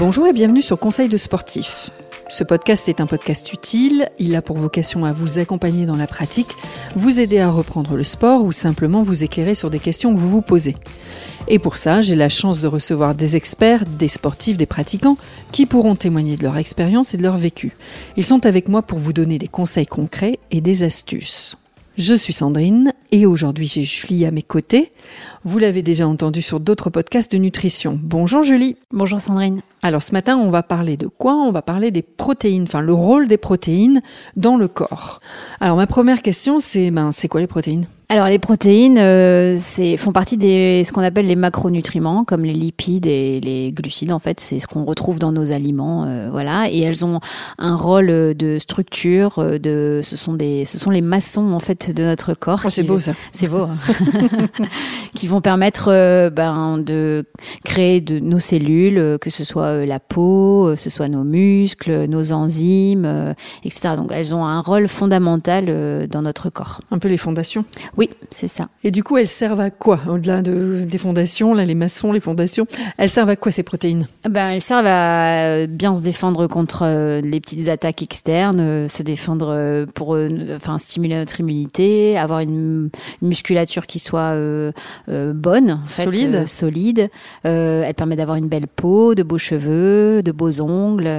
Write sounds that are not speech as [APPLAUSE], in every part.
Bonjour et bienvenue sur Conseil de sportif. Ce podcast est un podcast utile, il a pour vocation à vous accompagner dans la pratique, vous aider à reprendre le sport ou simplement vous éclairer sur des questions que vous vous posez. Et pour ça, j'ai la chance de recevoir des experts, des sportifs, des pratiquants qui pourront témoigner de leur expérience et de leur vécu. Ils sont avec moi pour vous donner des conseils concrets et des astuces. Je suis Sandrine et aujourd'hui j'ai Julie à mes côtés. Vous l'avez déjà entendu sur d'autres podcasts de nutrition. Bonjour Julie. Bonjour Sandrine. Alors ce matin on va parler de quoi? On va parler des protéines, enfin le rôle des protéines dans le corps. Alors ma première question c'est ben, c'est quoi les protéines? Alors les protéines euh, font partie des ce qu'on appelle les macronutriments comme les lipides et les glucides en fait c'est ce qu'on retrouve dans nos aliments euh, voilà et elles ont un rôle de structure euh, de ce sont des ce sont les maçons en fait de notre corps. Oh, c'est beau ça. [LAUGHS] C'est beau. Hein. [LAUGHS] qui vont permettre ben, de créer de nos cellules que ce soit la peau, ce soit nos muscles, nos enzymes etc. Donc elles ont un rôle fondamental dans notre corps. Un peu les fondations. Oui, c'est ça. Et du coup, elles servent à quoi Au-delà de, des fondations, là, les maçons, les fondations, elles servent à quoi ces protéines? Ben, Elles servent à bien se défendre contre euh, les petites attaques externes, euh, se défendre euh, pour enfin, stimuler notre immunité, avoir une, musculature qui soit bonne, en fait, solide. solide. elles permettent d'avoir une belle peau, de beaux cheveux, de beaux ongles.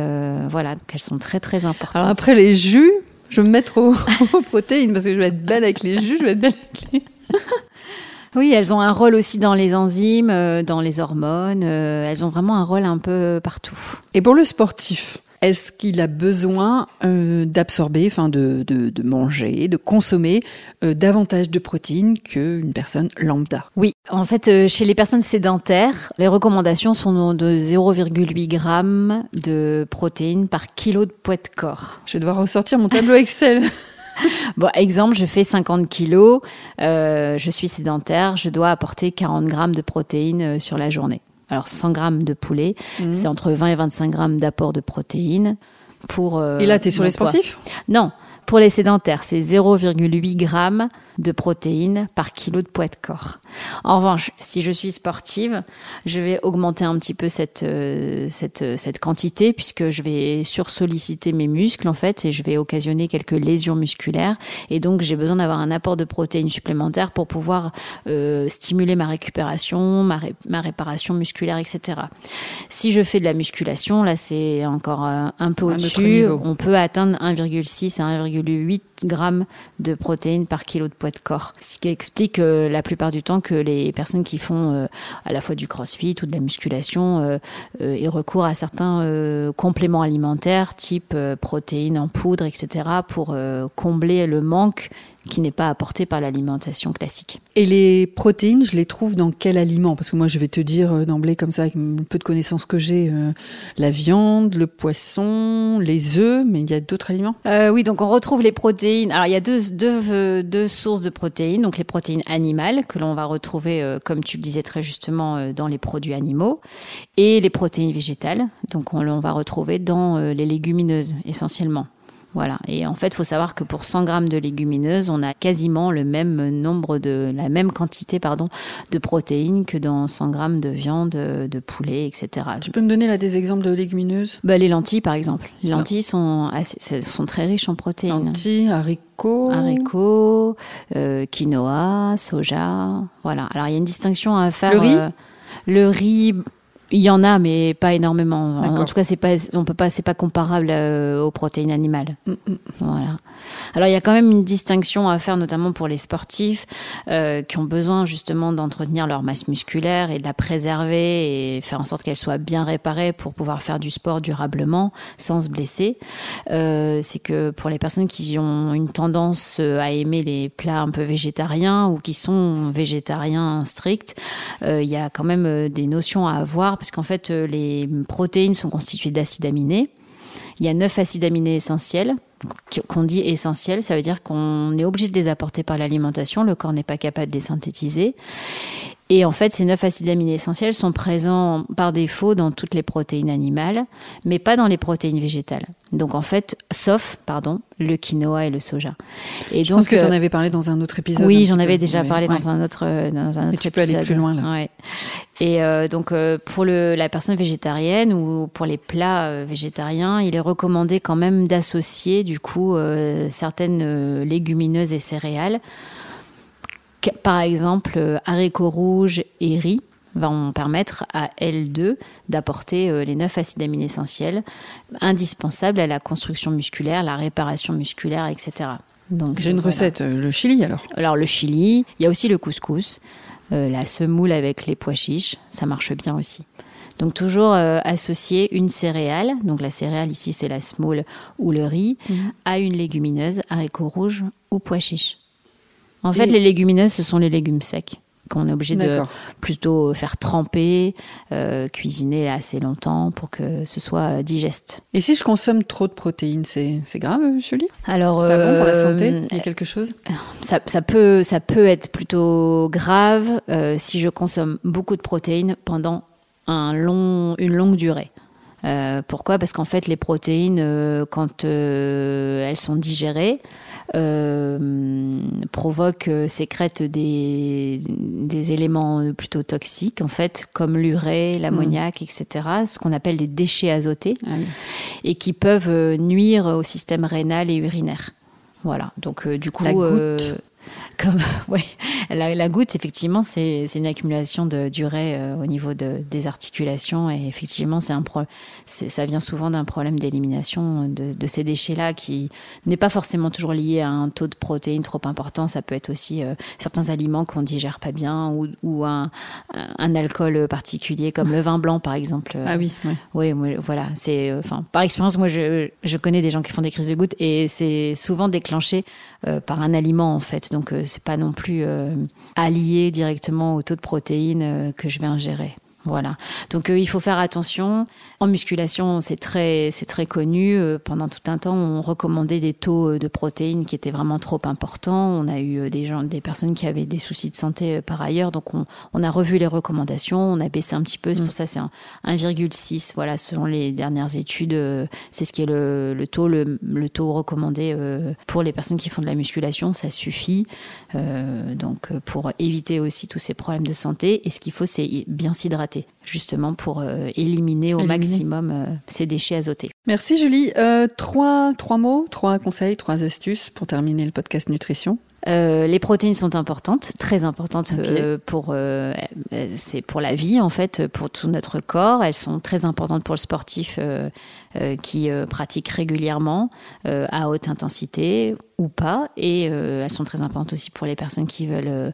voilà, donc elles sont très très importantes. Alors après les jus, je vais me mettre [LAUGHS] aux, protéines parce que je vais être belle avec les jus, je vais être belle avec les... [LAUGHS] Oui, elles ont un rôle aussi dans les enzymes, euh, dans les hormones. Euh, elles ont vraiment un rôle un peu partout. Et pour le sportif, est-ce qu'il a besoin euh, d'absorber, enfin de, de, de, manger, de consommer euh, davantage de protéines qu'une personne lambda? Oui, en fait, euh, chez les personnes sédentaires, les recommandations sont de 0,8 g de protéines par kilo de poids de corps. Je vais devoir ressortir mon tableau Excel. [LAUGHS] [LAUGHS] Bon, exemple, je fais 50 kilos, euh, je suis sédentaire, je dois apporter 40 grammes de protéines sur la journée. Alors 100 grammes de poulet, mmh. c'est entre 20 et 25 grammes d'apport de protéines. Pour, euh, et là, tu es sur les sportifs? Non, pour les sédentaires, c'est 0,8 grammes de protéines par kilo de poids de corps. En revanche, si je suis sportive, je vais augmenter un petit peu cette, euh, cette, euh, cette quantité puisque je vais sursolliciter mes muscles en fait et je vais occasionner quelques lésions musculaires et donc j'ai besoin d'avoir un apport de protéines supplémentaires pour pouvoir euh, stimuler ma récupération, ma, ma, réparation musculaire, etc. Si je fais de la musculation, là c'est encore un peu au-dessus, on peut atteindre 1,6 à 1,8 grammes de protéines par kilo de poids de corps. Ce qui explique euh, la plupart du temps que les personnes qui font euh, à la fois du crossfit ou de la musculation euh, aient recours à certains compléments alimentaires type protéines en poudre, etc. pour combler le manque qui n'est pas apporté par l'alimentation classique. Et les protéines, je les trouve dans quel aliment? Parce que moi, je vais te dire euh, d'emblée, comme ça, avec un peu de connaissances que j'ai, euh, la viande, le poisson, les œufs, mais il y a d'autres aliments? Euh, Oui, donc on retrouve les protéines. Alors, il y a deux, deux, deux sources de protéines. Donc, les protéines animales, que l'on va retrouver, comme tu le disais très justement, dans les produits animaux, et les protéines végétales, donc on, on va retrouver dans les légumineuses, essentiellement. Voilà. Et en fait, il faut savoir que pour 100 grammes de légumineuses, on a quasiment le même nombre de, la même quantité, pardon, de protéines que dans 100 grammes de viande, de poulet, etc. Tu peux me donner là des exemples de légumineuses? Bah, Les lentilles, par exemple. Les lentilles sont, assez, sont très riches en protéines. Lentilles, haricots. Haricots, euh, quinoa, soja. Voilà. Alors, il y a une distinction à faire. Le riz? euh, Le riz, il y en a, mais pas énormément. En, tout cas, c'est pas, on peut pas, c'est pas comparable euh, aux protéines animales. Mm, mm. Voilà. Alors, il y a quand même une distinction à faire, notamment pour les sportifs euh, qui ont besoin justement d'entretenir leur masse musculaire et de la préserver et faire en sorte qu'elle soit bien réparée pour pouvoir faire du sport durablement sans se blesser. Euh, c'est que pour les personnes qui ont une tendance à aimer les plats un peu végétariens ou qui sont végétariens stricts, il y a quand même des notions à avoir parce qu'en fait, euh, les protéines sont constituées d'acides aminés. Il y a neuf acides aminés essentiels qu'on dit essentiels, ça veut dire qu'on est obligé de les apporter par l'alimentation, le corps n'est pas capable de les synthétiser. Et en fait, ces neuf acides aminés essentiels sont présents par défaut dans toutes les protéines animales, mais pas dans les protéines végétales. Donc en fait, sauf, pardon, le quinoa et le soja. Et Je pense que tu en avais parlé dans un autre épisode. Oui, j'en avais déjà parlé dans un autre, dans un autre tu peux aller plus loin là. Ouais. Et euh, donc euh, pour le, la personne végétarienne ou pour les plats euh, végétariens, il est recommandé quand même d'associer du coup certaines légumineuses et céréales par exemple, euh, haricots rouges et riz vont permettre à L2 d'apporter euh, les neuf acides aminés essentiels indispensables à la construction musculaire, la réparation musculaire, etc. Donc j'ai une recette, euh, le chili alors. Alors le chili, il y a aussi le couscous, la semoule avec les pois chiches, ça marche bien aussi. Donc toujours associer une céréale, donc la céréale ici c'est la semoule ou le riz, mhm. à une légumineuse, haricots rouges ou pois chiches. En fait, les légumineuses, ce sont les légumes secs qu'on est obligé de plutôt faire tremper, euh, cuisiner assez longtemps pour que ce soit digeste. Et si je consomme trop de protéines, c'est grave, Julie? Alors, pas bon pour la santé? Euh, Il y a quelque chose? ça, ça, peut, ça peut être plutôt grave euh, si je consomme beaucoup de protéines pendant un long, une longue durée. pourquoi? Parce qu'en fait, les protéines, quand elles sont digérées, euh, provoque, euh, sécrète des, des éléments plutôt toxiques, en fait, comme l'urée, l'ammoniac, mm. etc., ce qu'on appelle des déchets azotés, ah et qui peuvent euh, nuire au système rénal et urinaire. Voilà, donc du coup, comme [LAUGHS] ouais, la, la, goutte, effectivement, c'est une accumulation de durée euh, au niveau de, des articulations et effectivement, c'est un pro, ça vient souvent d'un problème d'élimination de, de, ces déchets-là qui n'est pas forcément toujours lié à un taux de protéines trop important. Ça peut être aussi euh, certains aliments qu'on digère pas bien ou, ou un, un, alcool particulier comme le vin blanc, par exemple. Ah oui. Oui, voilà. C'est euh, enfin par expérience, moi, je, je connais des gens qui font des crises de gouttes et c'est souvent déclenché par un aliment en fait. Donc c'est pas non plus euh, allié directement au taux de protéines euh, que je vais ingérer. Voilà. Donc euh, il faut faire attention. En musculation, c'est très, c'est très connu. Euh, pendant tout un temps, on recommandait des taux euh, de protéines qui étaient vraiment trop importants. On a eu des gens, des personnes qui avaient des soucis de santé par ailleurs. Donc on, on a revu les recommandations, on a baissé un petit peu. C'est mm. pour ça c'est 1,6. Voilà, selon les dernières études, c'est ce qui est le, le taux, le, le, taux recommandé pour les personnes qui font de la musculation. Ça suffit. donc pour éviter aussi tous ces problèmes de santé. Et ce qu'il faut, c'est bien s'hydrater justement pour euh, éliminer au maximum euh, ces déchets azotés. Merci Julie. Euh, trois, trois mots, trois conseils, trois astuces pour terminer le podcast nutrition. Euh, les protéines sont importantes, très importantes euh, pour euh, c'est pour la vie en fait, pour tout notre corps. Elles sont très importantes pour le sportif qui pratique régulièrement à haute intensité ou pas, et elles sont très importantes aussi pour les personnes qui veulent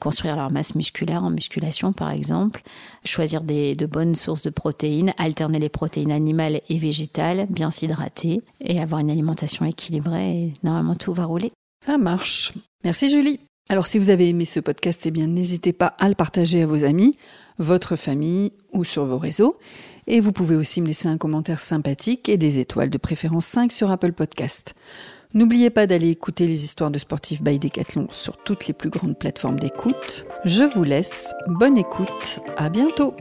construire leur masse musculaire en musculation par exemple. Choisir des, de bonnes sources de protéines, alterner les protéines animales et végétales, bien s'hydrater et avoir une alimentation équilibrée. Et normalement tout va rouler. Ça marche. Merci Julie. Alors si vous avez aimé ce podcast, eh bien n'hésitez pas à le partager à vos amis, votre famille ou sur vos réseaux. Et vous pouvez aussi me laisser un commentaire sympathique et des étoiles de préférence 5 sur Apple Podcast. N'oubliez pas d'aller écouter les histoires de sportifs by Decathlon sur toutes les plus grandes plateformes d'écoute. Je vous laisse. Bonne écoute. À bientôt.